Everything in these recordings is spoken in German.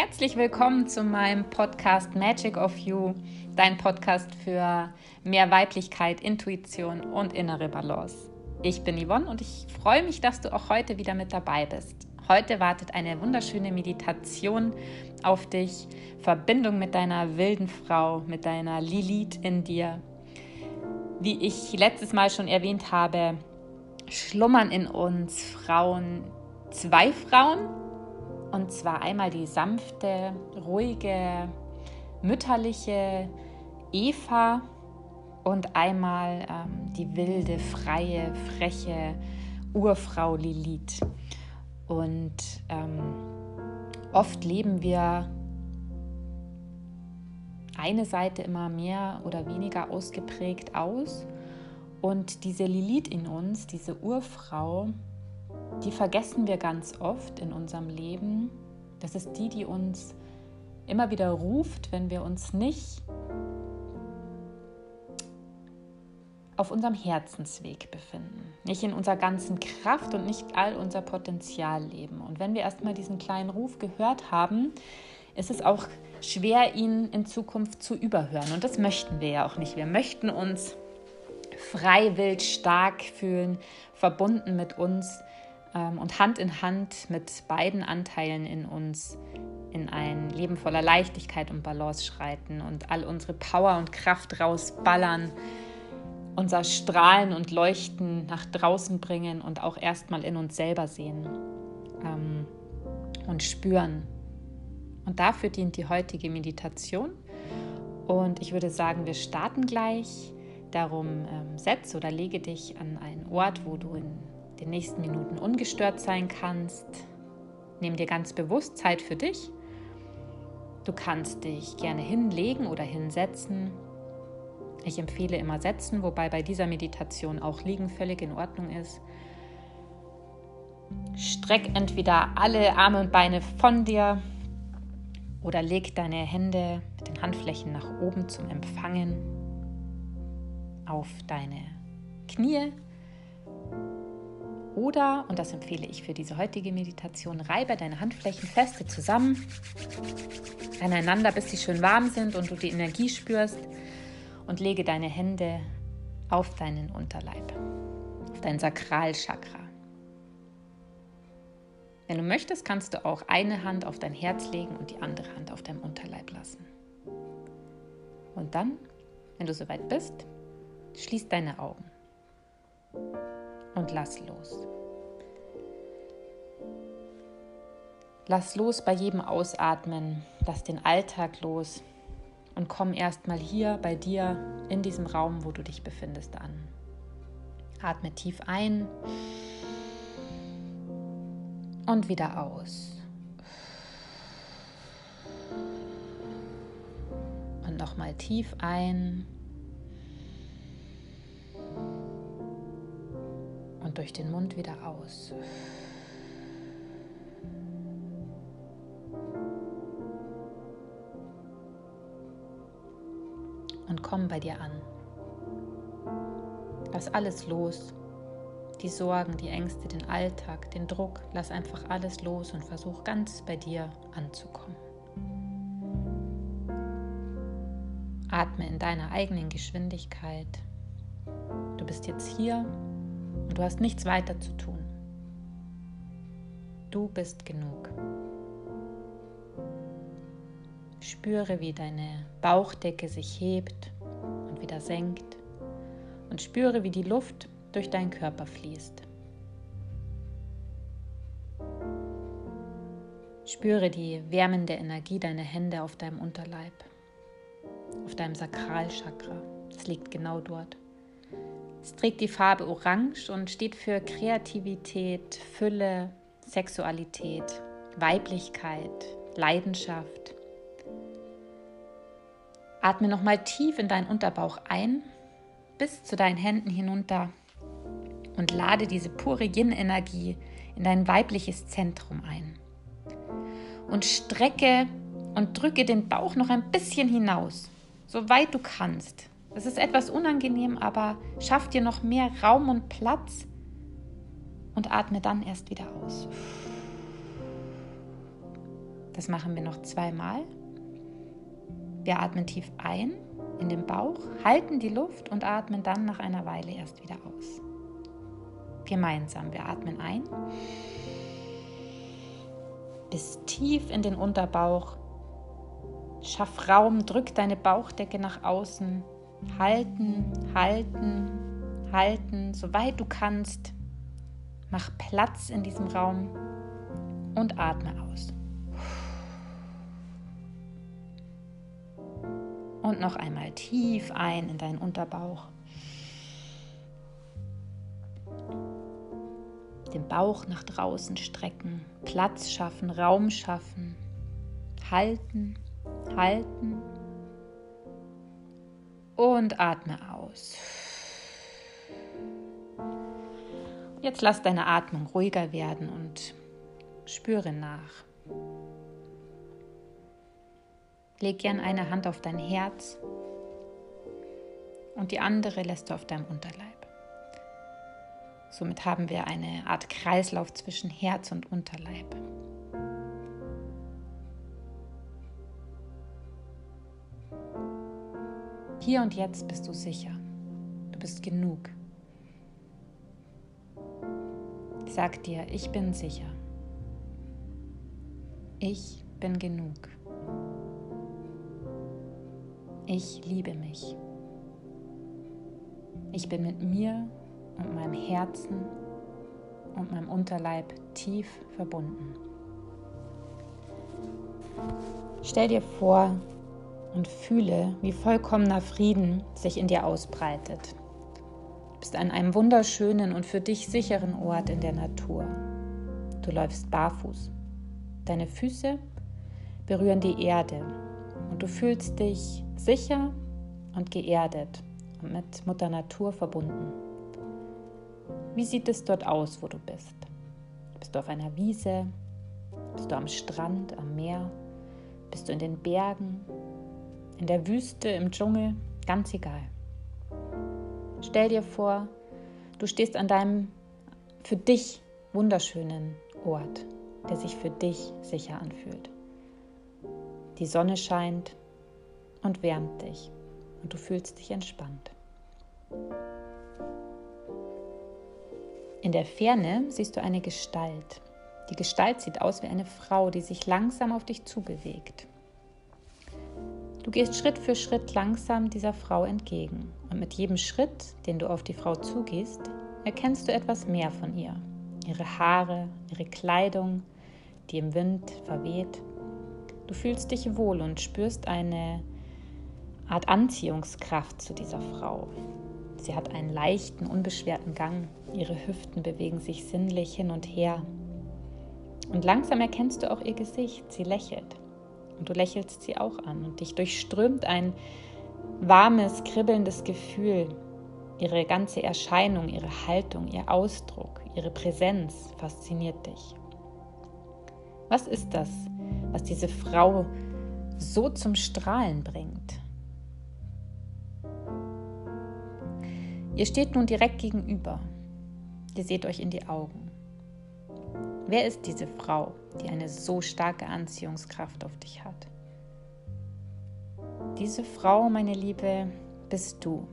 Herzlich willkommen zu meinem Podcast Magic of You, dein Podcast für mehr Weiblichkeit, Intuition und innere Balance. Ich bin Yvonne und ich freue mich, dass du auch heute wieder mit dabei bist. Heute wartet eine wunderschöne Meditation auf dich, Verbindung mit deiner wilden Frau, mit deiner Lilith in dir. Wie ich letztes Mal schon erwähnt habe, schlummern in uns Frauen, zwei Frauen, und zwar einmal die sanfte, ruhige, mütterliche Eva und einmal ähm, die wilde, freie, freche Urfrau Lilith. Und ähm, oft leben wir eine Seite immer mehr oder weniger ausgeprägt aus. Und diese Lilith in uns, diese Urfrau, die vergessen wir ganz oft in unserem Leben. Das ist die, die uns immer wieder ruft, wenn wir uns nicht auf unserem Herzensweg befinden, nicht in unserer ganzen Kraft und nicht all unser Potenzial leben. Und wenn wir erstmal diesen kleinen Ruf gehört haben, ist es auch schwer, ihn in Zukunft zu überhören. Und das möchten wir ja auch nicht. Wir möchten uns frei, wild, stark fühlen, verbunden mit uns und Hand in Hand mit beiden Anteilen in uns in ein Leben voller Leichtigkeit und Balance schreiten und all unsere Power und Kraft rausballern, unser Strahlen und Leuchten nach draußen bringen und auch erstmal in uns selber sehen ähm, und spüren. Und dafür dient die heutige Meditation. Und ich würde sagen, wir starten gleich. Darum ähm, setz oder lege dich an einen Ort, wo du in den nächsten Minuten ungestört sein kannst. Nimm dir ganz bewusst Zeit für dich. Du kannst dich gerne hinlegen oder hinsetzen. Ich empfehle immer setzen, wobei bei dieser Meditation auch liegen völlig in Ordnung ist. Streck entweder alle Arme und Beine von dir oder leg deine Hände mit den Handflächen nach oben zum Empfangen auf deine Knie oder, und das empfehle ich für diese heutige Meditation, reibe deine Handflächen feste zusammen, aneinander, bis sie schön warm sind und du die Energie spürst. Und lege deine Hände auf deinen Unterleib, auf dein Sakralchakra. Wenn du möchtest, kannst du auch eine Hand auf dein Herz legen und die andere Hand auf deinem Unterleib lassen. Und dann, wenn du soweit bist, schließ deine Augen und lass los. Lass los bei jedem Ausatmen, lass den Alltag los und komm erstmal hier bei dir in diesem Raum, wo du dich befindest, an. Atme tief ein und wieder aus. Und nochmal tief ein durch den Mund wieder aus. Und komm bei dir an. Lass alles los. Die Sorgen, die Ängste, den Alltag, den Druck. Lass einfach alles los und versuch ganz bei dir anzukommen. Atme in deiner eigenen Geschwindigkeit. Du bist jetzt hier und du hast nichts weiter zu tun. Du bist genug. Spüre, wie deine Bauchdecke sich hebt und wieder senkt und spüre, wie die Luft durch deinen Körper fließt. Spüre die wärmende Energie deiner Hände auf deinem Unterleib, auf deinem Sakralchakra. Es liegt genau dort. Es trägt die Farbe Orange und steht für Kreativität, Fülle, Sexualität, Weiblichkeit, Leidenschaft. Atme nochmal tief in deinen Unterbauch ein, bis zu deinen Händen hinunter und lade diese pure Yin-Energie in dein weibliches Zentrum ein. Und strecke und drücke den Bauch noch ein bisschen hinaus, so weit du kannst. Das ist etwas unangenehm, aber schaff dir noch mehr Raum und Platz und atme dann erst wieder aus. Das machen wir noch zweimal. Wir atmen tief ein in den Bauch, halten die Luft und atmen dann nach einer Weile erst wieder aus. Gemeinsam. Wir atmen ein bis tief in den Unterbauch. Schaff Raum, drück deine Bauchdecke nach außen. Halten, halten, halten, soweit du kannst. Mach Platz in diesem Raum und atme aus. Und noch einmal tief ein in deinen Unterbauch. Den Bauch nach draußen strecken, Platz schaffen, Raum schaffen. Halten, halten. Und atme aus. Jetzt lass deine Atmung ruhiger werden und spüre nach. Leg gern eine Hand auf dein Herz und die andere lässt du auf deinem Unterleib. Somit haben wir eine Art Kreislauf zwischen Herz und Unterleib. Hier und jetzt bist du sicher. Du bist genug. Sag dir, ich bin sicher. Ich bin genug. Ich liebe mich. Ich bin mit mir und meinem Herzen und meinem Unterleib tief verbunden. Stell dir vor und fühle, wie vollkommener Frieden sich in dir ausbreitet. Du bist an einem wunderschönen und für dich sicheren Ort in der Natur. Du läufst barfuß. Deine Füße berühren die Erde und du fühlst dich sicher und geerdet und mit Mutter Natur verbunden. Wie sieht es dort aus, wo du bist? Bist du auf einer Wiese? Bist du am Strand, am Meer? Bist du in den Bergen? In der Wüste, im Dschungel? Ganz egal. Stell dir vor, du stehst an deinem für dich wunderschönen Ort, der sich für dich sicher anfühlt. Die Sonne scheint und wärmt dich und du fühlst dich entspannt. In der Ferne siehst du eine Gestalt. Die Gestalt sieht aus wie eine Frau, die sich langsam auf dich zubewegt. Du gehst Schritt für Schritt langsam dieser Frau entgegen und mit jedem Schritt, den du auf die Frau zugehst, erkennst du etwas mehr von ihr. Ihre Haare, ihre Kleidung, die im Wind verweht. Du fühlst dich wohl und spürst eine Art Anziehungskraft zu dieser Frau. Sie hat einen leichten, unbeschwerten Gang. Ihre Hüften bewegen sich sinnlich hin und her. Und langsam erkennst du auch ihr Gesicht. Sie lächelt. Und du lächelst sie auch an. Und dich durchströmt ein warmes, kribbelndes Gefühl. Ihre ganze Erscheinung, ihre Haltung, ihr Ausdruck, ihre Präsenz fasziniert dich. Was ist das, was diese Frau so zum Strahlen bringt? Ihr steht nun direkt gegenüber. Ihr seht euch in die Augen. Wer ist diese Frau, die eine so starke Anziehungskraft auf dich hat? Diese Frau, meine Liebe, bist du.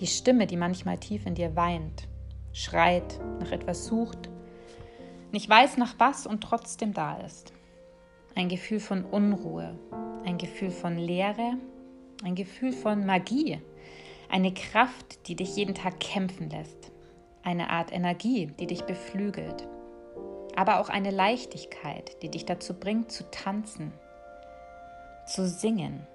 Die Stimme, die manchmal tief in dir weint, schreit, nach etwas sucht, nicht weiß nach was und trotzdem da ist. Ein Gefühl von Unruhe, ein Gefühl von Leere, ein Gefühl von Magie, eine Kraft, die dich jeden Tag kämpfen lässt. Eine Art Energie, die dich beflügelt. Aber auch eine Leichtigkeit, die dich dazu bringt zu tanzen, zu singen.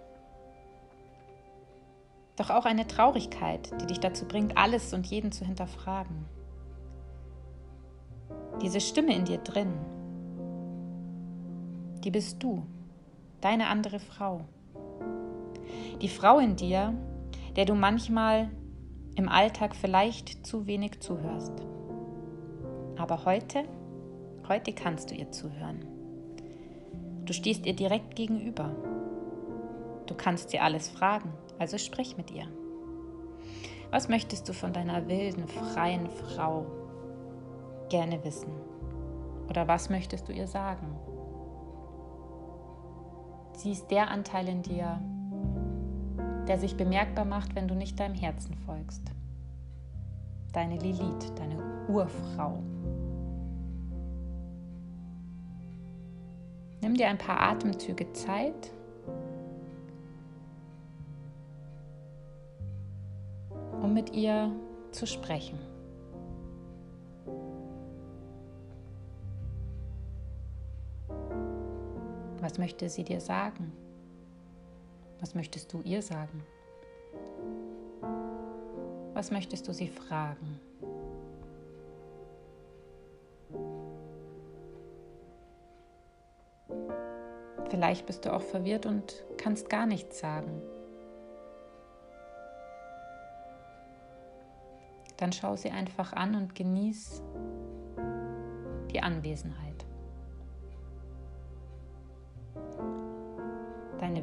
Doch auch eine Traurigkeit, die dich dazu bringt, alles und jeden zu hinterfragen. Diese Stimme in dir drin, die bist du, deine andere Frau. Die Frau in dir, der du manchmal im Alltag vielleicht zu wenig zuhörst. Aber heute, heute kannst du ihr zuhören. Du stehst ihr direkt gegenüber. Du kannst sie alles fragen, also sprich mit ihr. Was möchtest du von deiner wilden, freien Frau gerne wissen? Oder was möchtest du ihr sagen? Sie ist der Anteil in dir, der sich bemerkbar macht, wenn du nicht deinem Herzen folgst. Deine Lilith, deine Urfrau. Nimm dir ein paar Atemzüge Zeit. um mit ihr zu sprechen. Was möchte sie dir sagen? Was möchtest du ihr sagen? Was möchtest du sie fragen? Vielleicht bist du auch verwirrt und kannst gar nichts sagen. Dann schau sie einfach an und genieß die Anwesenheit.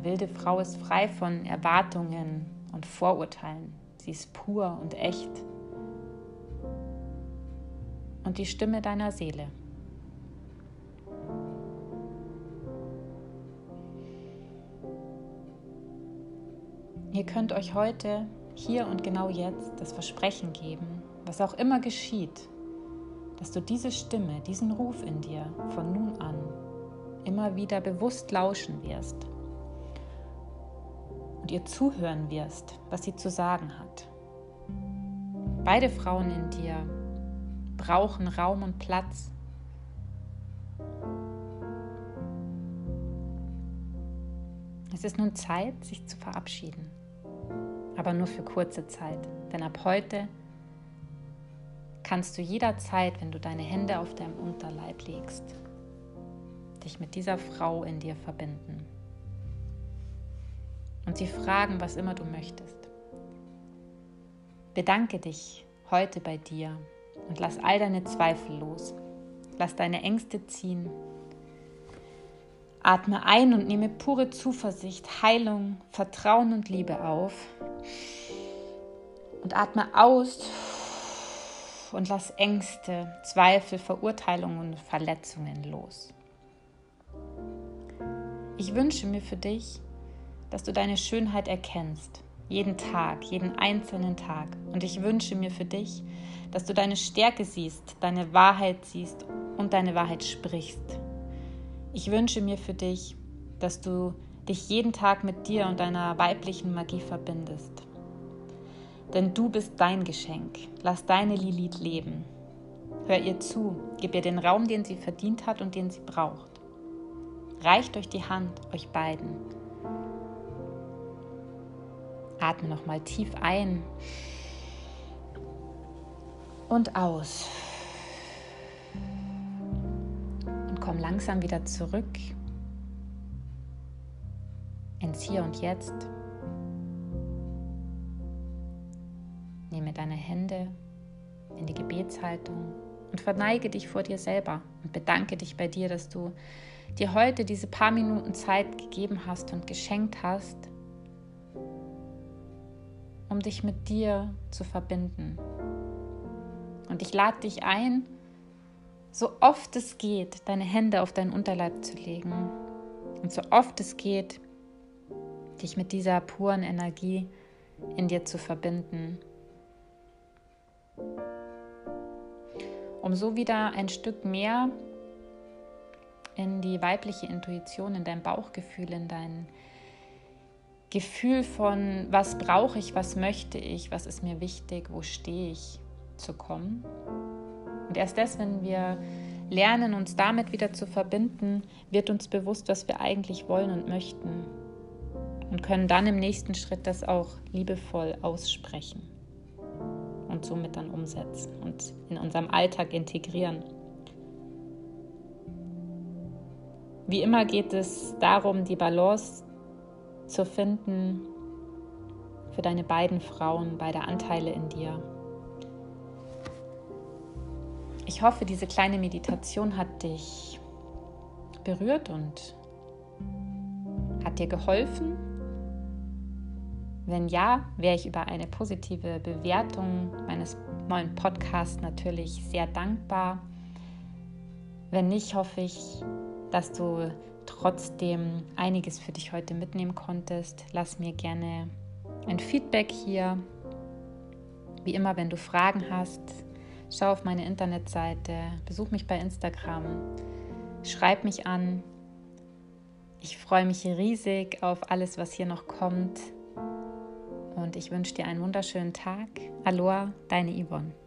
Wilde Frau ist frei von Erwartungen und Vorurteilen. Sie ist pur und echt. Und die Stimme deiner Seele. Ihr könnt euch heute, hier und genau jetzt, das Versprechen geben, was auch immer geschieht, dass du diese Stimme, diesen Ruf in dir von nun an immer wieder bewusst lauschen wirst ihr zuhören wirst, was sie zu sagen hat. Beide Frauen in dir brauchen Raum und Platz. Es ist nun Zeit, sich zu verabschieden, aber nur für kurze Zeit, denn ab heute kannst du jederzeit, wenn du deine Hände auf deinem Unterleib legst, dich mit dieser Frau in dir verbinden und sie fragen, was immer du möchtest. Bedanke dich heute bei dir und lass all deine Zweifel los. Lass deine Ängste ziehen. Atme ein und nehme pure Zuversicht, Heilung, Vertrauen und Liebe auf. Und atme aus und lass Ängste, Zweifel, Verurteilungen und Verletzungen los. Ich wünsche mir für dich, dass du deine Schönheit erkennst. Jeden Tag, jeden einzelnen Tag. Und ich wünsche mir für dich, dass du deine Stärke siehst, deine Wahrheit siehst und deine Wahrheit sprichst. Ich wünsche mir für dich, dass du dich jeden Tag mit dir und deiner weiblichen Magie verbindest. Denn du bist dein Geschenk. Lass deine Lilith leben. Hör ihr zu, gib ihr den Raum, den sie verdient hat und den sie braucht. Reicht euch die Hand, euch beiden. Atme nochmal tief ein und aus. Und komm langsam wieder zurück ins Hier und Jetzt. Nehme deine Hände in die Gebetshaltung und verneige dich vor dir selber und bedanke dich bei dir, dass du dir heute diese paar Minuten Zeit gegeben hast und geschenkt hast, um dich mit dir zu verbinden. Und ich lade dich ein, so oft es geht, deine Hände auf deinen Unterleib zu legen und so oft es geht, dich mit dieser puren Energie in dir zu verbinden. Um so wieder ein Stück mehr in die weibliche Intuition, in dein Bauchgefühl, in dein Gefühl von, was brauche ich, was möchte ich, was ist mir wichtig, wo stehe ich, zu kommen. Und erst das, wenn wir lernen, uns damit wieder zu verbinden, wird uns bewusst, was wir eigentlich wollen und möchten. Und können dann im nächsten Schritt das auch liebevoll aussprechen und somit dann umsetzen und in unserem Alltag integrieren. Wie immer geht es darum, die Balance zu finden für deine beiden Frauen, beide Anteile in dir. Ich hoffe, diese kleine Meditation hat dich berührt und hat dir geholfen. Wenn ja, wäre ich über eine positive Bewertung meines neuen Podcasts natürlich sehr dankbar. Wenn nicht, hoffe ich, dass du trotzdem einiges für dich heute mitnehmen konntest. Lass mir gerne ein Feedback hier. Wie immer, wenn du Fragen hast, schau auf meine Internetseite, besuch mich bei Instagram, schreib mich an. Ich freue mich riesig auf alles, was hier noch kommt. Und ich wünsche dir einen wunderschönen Tag. Aloha, deine Yvonne.